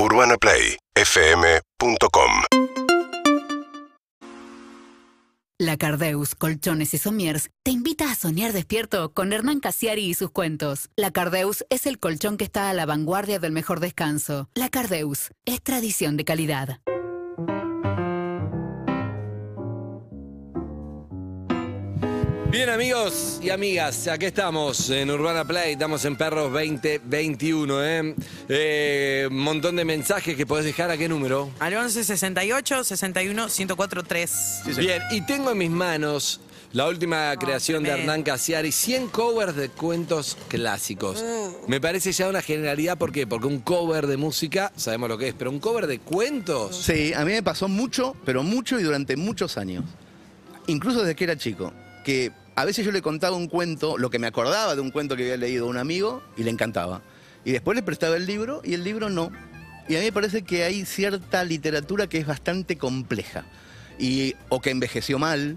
UrbanaPlayFM.com La Cardeus Colchones y Somiers te invita a soñar despierto con Hernán Casiari y sus cuentos. La Cardeus es el colchón que está a la vanguardia del mejor descanso. La Cardeus es tradición de calidad. Bien amigos y amigas, aquí estamos en Urbana Play, estamos en Perros 2021, ¿eh? Eh, un montón de mensajes que podés dejar a qué número. Al 11 68 61 104 3. Bien, y tengo en mis manos la última creación de. Hernán Casiari, 100 covers de cuentos clásicos. Me parece ya una generalidad, ¿por qué? Porque un cover de música, sabemos lo que es, pero un cover de cuentos. Sí, a mí me pasó mucho, pero mucho y durante muchos años. Incluso desde que era chico. Que a veces yo le contaba un cuento, lo que me acordaba de un cuento que había leído un amigo y le encantaba. Y después le prestaba el libro y el libro no. Y a mí me parece que hay cierta literatura que es bastante compleja. Y, o que envejeció mal,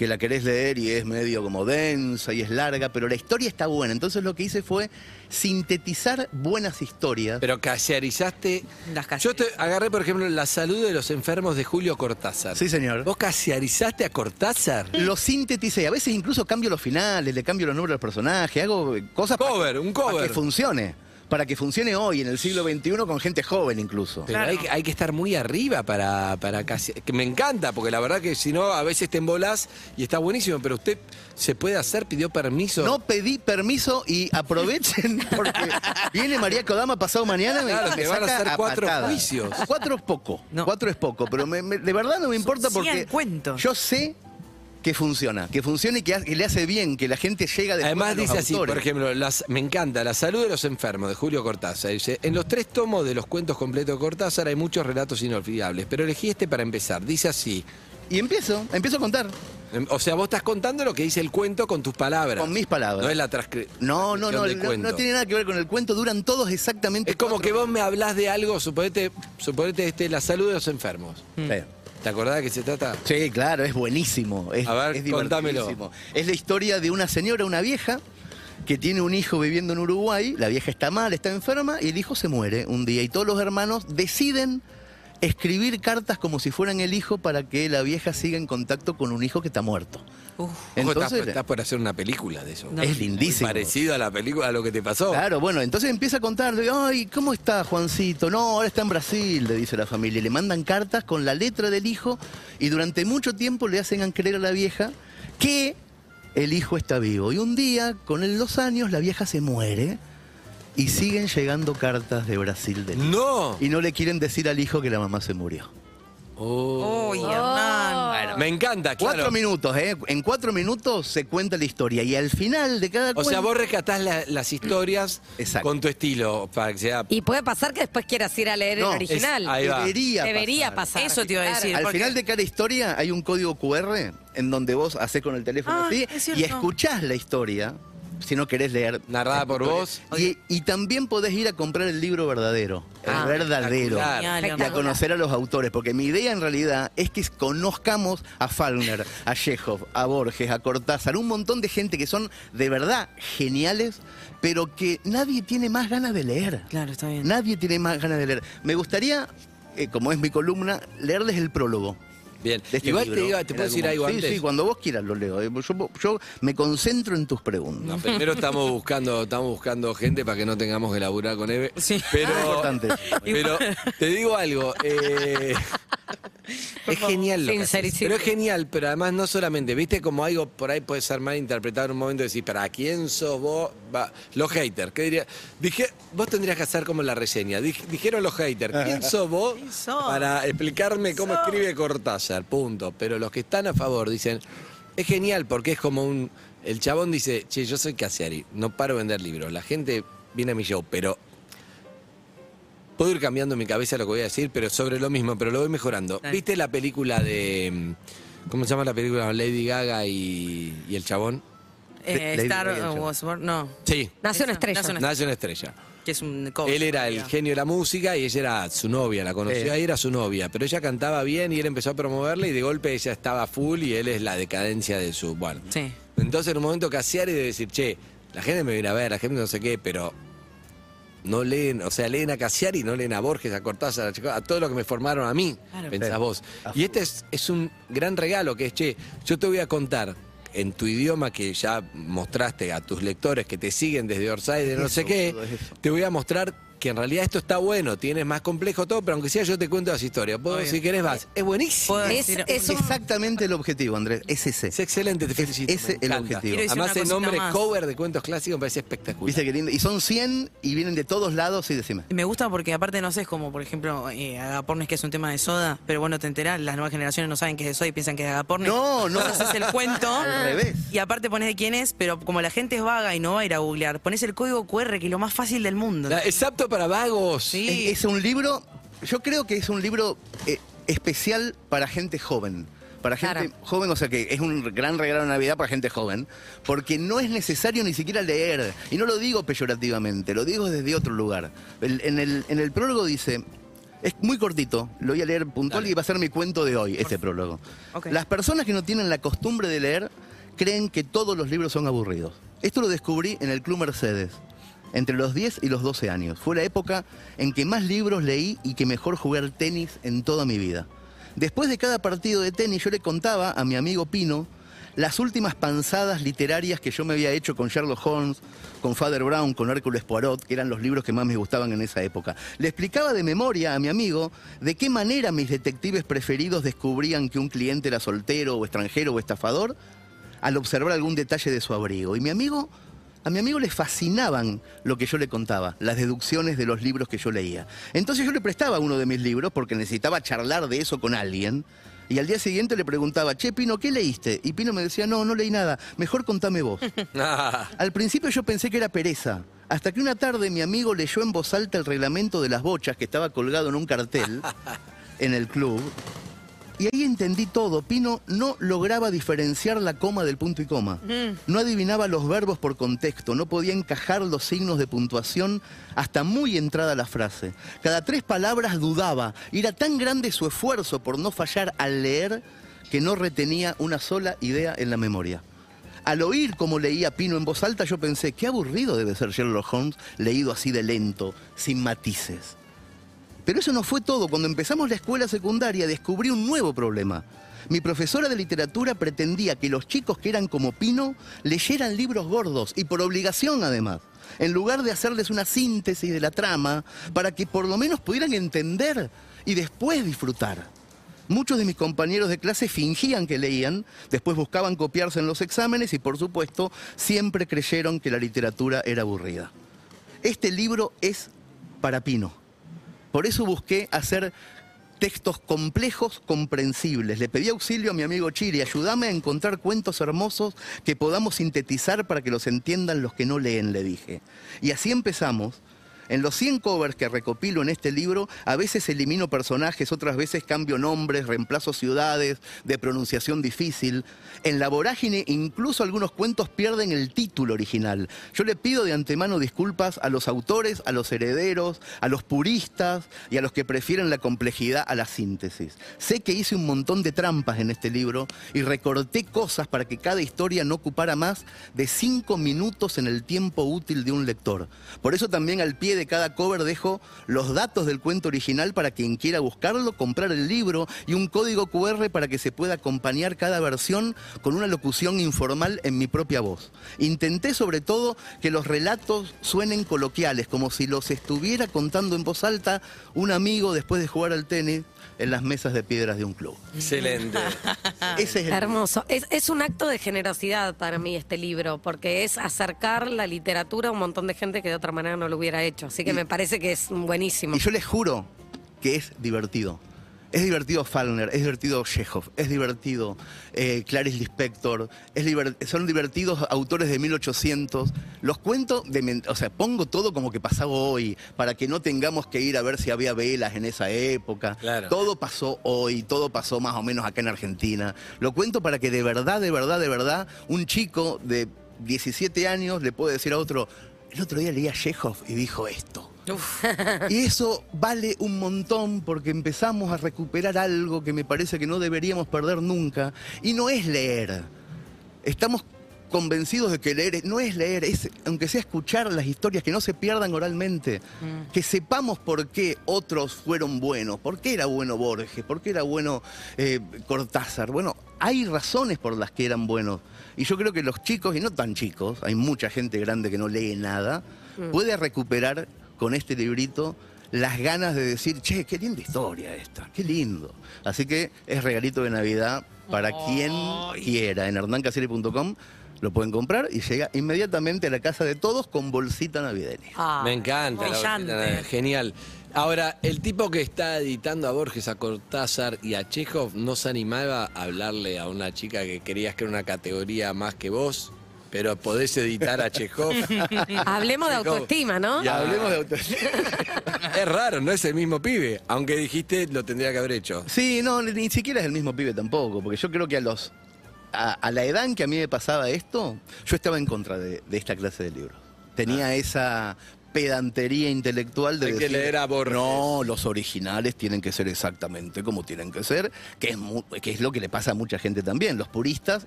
que la querés leer y es medio como densa y es larga, pero la historia está buena. Entonces lo que hice fue sintetizar buenas historias. Pero casiarizaste. Las Yo te agarré, por ejemplo, la salud de los enfermos de Julio Cortázar. Sí, señor. ¿Vos casiarizaste a Cortázar? Lo sinteticé, a veces incluso cambio los finales, le cambio los nombres al personaje, hago cosas pa- Cover, un para cover. que funcione. Para que funcione hoy, en el siglo XXI, con gente joven incluso. Pero Claro. hay, que- hay que estar muy arriba para, para casi. Que me encanta, porque la verdad que si no, a veces te embolás y está buenísimo, pero usted se puede hacer, pidió permiso. No pedí permiso y aprovechen porque viene María Kodama pasado mañana y me, Claro, me te van a hacer cuatro juicios. Cuatro es poco, No. cuatro es poco, pero me- me- de verdad no me importa porque cuentos. yo sé que funciona, que funciona y que, ha- que le hace bien, que la gente llega después Además a los dice así, autores. por ejemplo, las- me encanta, La salud de los enfermos de Julio Cortázar. Dice, en los tres tomos de los cuentos completos de Cortázar hay muchos relatos inolvidables, pero elegí este para empezar. Dice así, Y empiezo, empiezo a contar. em, o sea, vos estás contando lo que dice el cuento con tus palabras. Con mis palabras. No es la transcripción No, no, no, no, no tiene nada que ver con el cuento, duran todos exactamente Es como cuatro que vos me hablás de algo, suponete, suponete este, la salud de los enfermos. Sí. ¿Te acordás de qué se trata? Sí, claro, es buenísimo. Es, A ver, es contámelo. Es la historia de una señora, una vieja, que tiene un hijo viviendo en Uruguay. La vieja está mal, está enferma, y el hijo se muere un día. Y todos los hermanos deciden escribir cartas como si fueran el hijo para que la vieja siga en contacto con un hijo que está muerto. Uf. Estás, por hacer una película de eso. No. es Muy lindísimo. parecido a la película, a lo que te pasó. Claro, bueno, entonces empieza a contar, ay, ¿cómo está Juancito? No, ahora está en Brasil, le dice la familia. Y le mandan cartas con la letra del hijo y durante mucho tiempo le hacen creer a la vieja que el hijo está vivo. Y un día, con el- los años, la vieja se muere y siguen llegando cartas de Brasil del hijo. ¡No! Y no le quieren decir al hijo que la mamá se murió. Oh. Uy, Hernán. Me encanta, claro. Cuatro minutos, ¿eh? En cuatro minutos se cuenta la historia y al final de cada O sea, vos rescatás la- las historias Exacto. con tu estilo, para que sea... Y puede pasar que después quieras ir a leer No, el original. es- ahí va. Debería, Debería pasar. pasar. Eso te iba a claro. decir. Al porque- final de cada historia hay un código QR en donde vos haces con el teléfono Ah, así es cierto. y escuchás la historia, si no querés leer. Narrada por vos. Y, y también podés ir a comprar el libro verdadero, Ah, el verdadero. espectacular. Genial, Y a conocer a los autores, porque mi idea en realidad es que conozcamos a Faulkner, a Chekhov, a Borges, a Cortázar, un montón de gente que son de verdad geniales, pero que nadie tiene más ganas de leer. Claro, está bien. Nadie tiene más ganas de leer. Me gustaría, eh, como es mi columna, leerles el prólogo. Bien. de este Igual libro, te, digo, ¿te puedo decir algo antes? Sí, sí, cuando vos quieras lo leo. eh. Yo, yo me concentro en tus preguntas. No, primero estamos buscando, estamos buscando gente para que no tengamos que laburar con Eve. Sí. Pero, Importante. pero te digo algo. eh, es genial lo que haces. Pero es genial, pero además no solamente, viste como algo por ahí puede ser mal interpretado en un momento de decir, ¿para quién sos vos? Va, los haters, ¿qué diría? Dije, vos tendrías que hacer como la reseña. Dij- dijeron los haters, ¿quién sos vos ¿Quién sos? para explicarme cómo sos? escribe Cortázar? Punto. Pero los que están a favor dicen, es genial porque es como un. El chabón dice, che, yo soy Casiari, no paro de vender libros. La gente viene a mi show, pero. Puedo ir cambiando en mi cabeza lo que voy a decir, pero sobre lo mismo, pero lo voy mejorando. Dale. ¿Viste la película de. ¿Cómo se llama la película? Lady Gaga y, y el chabón. Eh, Lady Star Gaga, yo. was born- no. Sí. Nació una Esa, estrella. nació una- Nace una estrella. Que es un cover. Él era el genio de la música y ella era su novia, la conoció Sí. ahí, era su novia. Pero ella cantaba bien y él empezó a promoverla y de golpe ella estaba full y él es la decadencia de su. Bueno. Sí. Entonces en un momento Casiari de decir, che, la gente me viene a ver, la gente no sé qué, pero no leen, o sea, leen a Casiari, no leen a Borges, a Cortázar, a, Chico- a todo lo que me formaron a mí, Claro. pensás Sí. vos. A Y este es, es un gran regalo que es, che, yo te voy a contar en tu idioma que ya mostraste a tus lectores que te siguen desde Orsay, de no Eso, sé qué, te voy a mostrar que en realidad esto está bueno, tienes más complejo todo, pero aunque sea yo te cuento las historias. Vos, Obvio. si querés vas. Es buenísimo. Es- decir- es un- Exactamente el objetivo, Andrés. Es ese. Es excelente, te felicito. ese me el encanta. objetivo. Quiero decir Además una el cosita nombre más. cover de cuentos clásicos me parece espectacular. Viste qué lindo. Y son 100 y vienen de todos lados y decime. Me gusta porque aparte no sé, es como por ejemplo eh, Agapornis que es un tema de soda, pero bueno, te enterás, las nuevas generaciones no saben qué es de soda y piensan que es Agapornis. No, no. Entonces haces el cuento. Al revés. Y aparte pones de quién es, pero como la gente es vaga y no va a ir a googlear, pones el código QR que es lo más fácil del mundo. La- apto para vagos. Sí. Es, es un libro, yo creo que es un libro eh, especial para gente joven. Para gente Claro. joven, o sea que es un gran regalo de Navidad para gente joven, porque no es necesario ni siquiera leer. Y no lo digo peyorativamente, lo digo desde otro lugar. El- en, el, en el prólogo dice, es muy cortito, lo voy a leer puntual Dale. y va a ser mi cuento de hoy, este prólogo. Ok. Las personas que no tienen la costumbre de leer creen que todos los libros son aburridos. Esto lo descubrí en el Club Mercedes, entre los 10 y los 12 años. Fue la época en que más libros leí y que mejor jugué al tenis en toda mi vida. Después de cada partido de tenis yo le contaba a mi amigo Pino las últimas panzadas literarias que yo me había hecho con Sherlock Holmes, con Father Brown, con Hércules Poirot, que eran los libros que más me gustaban en esa época. Le explicaba de memoria a mi amigo de qué manera mis detectives preferidos descubrían que un cliente era soltero o extranjero o estafador al observar algún detalle de su abrigo. Y mi amigo, a mi amigo le fascinaban lo que yo le contaba, las deducciones de los libros que yo leía. Entonces yo le prestaba uno de mis libros porque necesitaba charlar de eso con alguien. Y al día siguiente le preguntaba, che, Pino, ¿qué leíste? Y Pino me decía, no, no leí nada, mejor contame vos. Ah, Al principio yo pensé que era pereza, hasta que una tarde mi amigo leyó en voz alta el reglamento de las bochas que estaba colgado en un cartel en el club. Y ahí entendí todo. Pino no lograba diferenciar la coma del punto y coma. No adivinaba los verbos por contexto, no podía encajar los signos de puntuación hasta muy entrada la frase. Cada tres palabras dudaba y era tan grande su esfuerzo por no fallar al leer que no retenía una sola idea en la memoria. Al oír cómo leía Pino en voz alta, yo pensé, qué aburrido debe ser Sherlock Holmes leído así de lento, sin matices. Pero eso no fue todo. Cuando empezamos la escuela secundaria descubrí un nuevo problema. Mi profesora de literatura pretendía que los chicos que eran como Pino leyeran libros gordos y por obligación además, en lugar de hacerles una síntesis de la trama para que por lo menos pudieran entender y después disfrutar. Muchos de mis compañeros de clase fingían que leían, después buscaban copiarse en los exámenes y por supuesto siempre creyeron que la literatura era aburrida. Este libro es para Pino. Por eso busqué hacer textos complejos, comprensibles. Le pedí auxilio a mi amigo Chiri, ayúdame a encontrar cuentos hermosos que podamos sintetizar para que los entiendan los que no leen, le dije. Y así empezamos. En los 100 covers que recopilo en este libro, a veces elimino personajes, otras veces cambio nombres, reemplazo ciudades, de pronunciación difícil. En la vorágine, incluso algunos cuentos pierden el título original. Yo le pido de antemano disculpas a los autores, a los herederos, a los puristas y a los que prefieren la complejidad a la síntesis. Sé que hice un montón de trampas en este libro y recorté cosas para que cada historia no ocupara más de cinco minutos en el tiempo útil de un lector. Por eso también al pie de cada cover dejo los datos del cuento original para quien quiera buscarlo, comprar el libro y un código QR para que se pueda acompañar cada versión con una locución informal en mi propia voz. Intenté sobre todo que los relatos suenen coloquiales, como si los estuviera contando en voz alta un amigo después de jugar al tenis en las mesas de piedras de un club. excelente. Ese es el Hermoso. Es, es un acto de generosidad para mí este libro, porque es acercar la literatura a un montón de gente que de otra manera no lo hubiera hecho. Así que me parece que es buenísimo. Y yo les juro que es divertido. Es divertido Fallner, es divertido Chekhov, es divertido eh, Clarice Lispector, es son divertidos autores de 1800. Los cuento, de, o sea, pongo todo como que pasaba hoy, para que no tengamos que ir a ver si había velas en esa época. Claro. Todo pasó hoy, todo pasó más o menos acá en Argentina. Lo cuento para que de verdad, de verdad, de verdad, un chico de 17 años le puede decir a otro, el otro día leía Chekhov y dijo esto. Uf. Y eso vale un montón porque empezamos a recuperar algo que me parece que no deberíamos perder nunca. Y no es leer. Estamos convencidos de que leer no es leer, es aunque sea escuchar las historias, que no se pierdan oralmente, que sepamos por qué otros fueron buenos, por qué era bueno Borges, por qué era bueno eh, Cortázar. Bueno, hay razones por las que eran buenos. Y yo creo que los chicos, y no tan chicos, hay mucha gente grande que no lee nada, puede recuperar con este librito las ganas de decir, che, qué linda historia esta, qué lindo. Así que es regalito de Navidad para quien quiera. En hernancasiri.com lo pueden comprar y llega inmediatamente a la casa de todos con bolsita navideña. Ah. Me encanta, la bolsita, genial. Ahora, el tipo que está editando a Borges, a Cortázar y a Chekhov no se animaba a hablarle a una chica que querías que era una categoría más que vos, pero podés editar a Chekhov. Hablemos de autoestima, ¿no? Ya. Hablemos de autoestima. Es raro, no es el mismo pibe, aunque dijiste lo tendría que haber hecho. Sí, no, ni, siquiera es el mismo pibe tampoco, porque yo creo que a los a, a la edad en que a mí me pasaba esto, yo estaba en contra de, de esta clase de libros. Tenía esa pedantería intelectual de Hay que decir, leer a Borges. no, los originales tienen que ser exactamente como tienen que ser, que es, mu- que es lo que le pasa a mucha gente también. Los puristas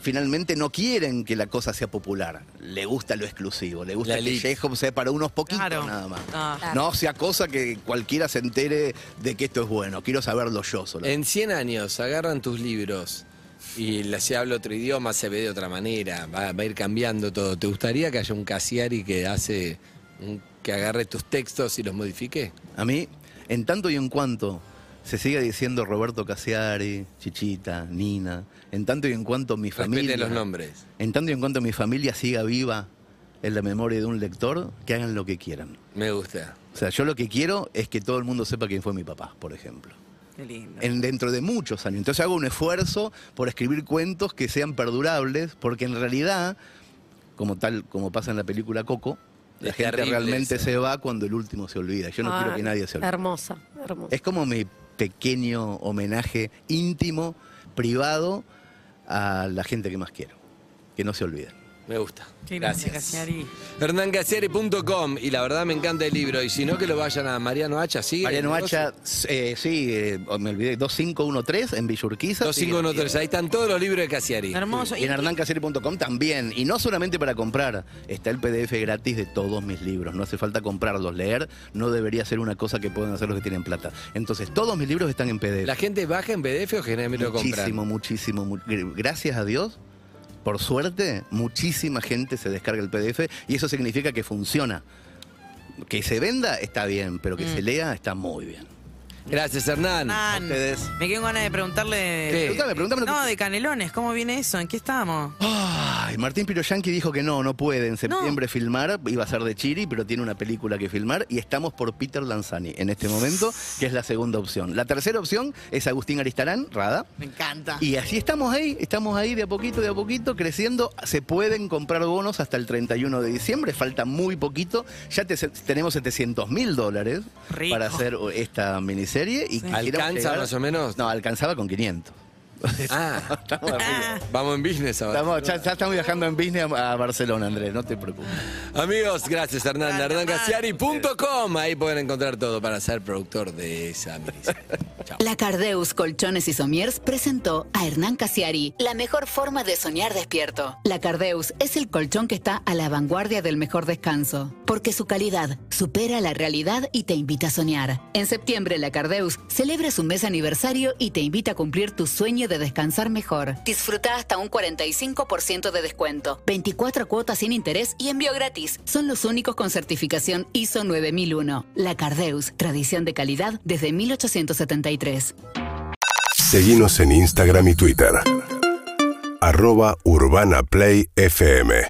finalmente no quieren que la cosa sea popular. Le gusta lo exclusivo, le gusta que. Chekhov sea para unos poquitos Claro. nada más. Ah. Claro. No sea cosa que cualquiera se entere de que esto es bueno. Quiero saberlo yo solo. En 100 años agarran tus libros y la- se habla otro idioma, se ve de otra manera, va, va a ir cambiando todo. ¿Te gustaría que haya un Casiari que hace que agarre tus textos y los modifique? A mí, en tanto y en cuanto se siga diciendo Roberto Casiari, Chichita, Nina, en tanto y en cuanto mi familia. Los nombres. En tanto y en cuanto mi familia siga viva en la memoria de un lector, que hagan lo que quieran. Me gusta. O sea, yo lo que quiero es que todo el mundo sepa quién fue mi papá, por ejemplo. Qué lindo. En, dentro de muchos años. Entonces hago un esfuerzo por escribir cuentos que sean perdurables, porque en realidad, como tal, como pasa en la película Coco, la Es gente terrible realmente se va cuando el último se olvida. Yo no quiero que nadie se olvide. Hermosa, hermosa. Es como mi pequeño homenaje íntimo, privado, a la gente que más quiero. Que no se olviden. Me gusta. Qué lindo, Gracias. Casiari. HernánCasiari.com y la verdad me encanta el libro. Y si no, que lo vayan a Mariano Hacha, ¿sigue? Mariano? Hacha, eh, sí, eh, me olvidé, 2513 en Villurquiza. 2513, ahí están todos los libros de Casiari. Hermoso. Y en hernancaseri.com también. Y no solamente para comprar, está el PDF gratis de todos mis libros. No hace falta comprarlos. Leer no debería ser una cosa que pueden hacer los que tienen plata. Entonces, todos mis libros están en PDF. ¿La gente baja en PDF o generalmente lo compran? Muchísimo, muchísimo. mu- Gracias a Dios, por suerte, muchísima gente se descarga el PDF y eso significa que funciona. Que se venda está bien, pero que se lea está muy bien. Gracias, Hernán. Hernán, ustedes. Me quedo con ganas de preguntarle. No, de canelones, ¿cómo viene eso? ¿En qué estamos? Ay, Martín Piroyanqui dijo que no, no puede en septiembre filmar, iba a ser de Chiri, pero tiene una película que filmar y estamos por Peter Lanzani en este momento, que es la segunda opción. La tercera opción es Agustín Aristarán, Rada. Me encanta. Y así estamos ahí, estamos ahí de a poquito, de a poquito, creciendo. Se pueden comprar bonos hasta el 31 de diciembre, falta muy poquito. Ya te- tenemos 700 mil dólares Rico. para hacer esta miniserie. Y quisiéramos ¿Alcanza llegar- más o menos? No, alcanzaba con 500. Ah, Estamos arriba. vamos en business ahora. Estamos- ya, ya estamos viajando en business a, Barcelona, Andrés, no te preocupes. Amigos, gracias Hernán. HernánCasiari.com. Ahí pueden encontrar todo para ser productor de esa miniserie. Chao. La Cardeus Colchones y Somiers presentó a Hernán Casiari, la mejor forma de soñar despierto. La Cardeus es el colchón que está a la vanguardia del mejor descanso, porque su calidad supera la realidad y te invita a soñar. En septiembre, la Cardeus celebra su mes aniversario y te invita a cumplir tu sueño de descansar mejor. Disfruta hasta un 45% de descuento, 24 cuotas sin interés y envío gratis. Son los únicos con certificación ISO 9001. La Cardeus, tradición de calidad desde 1873. Seguimos en Instagram y Twitter. Arroba Urbana Play FM.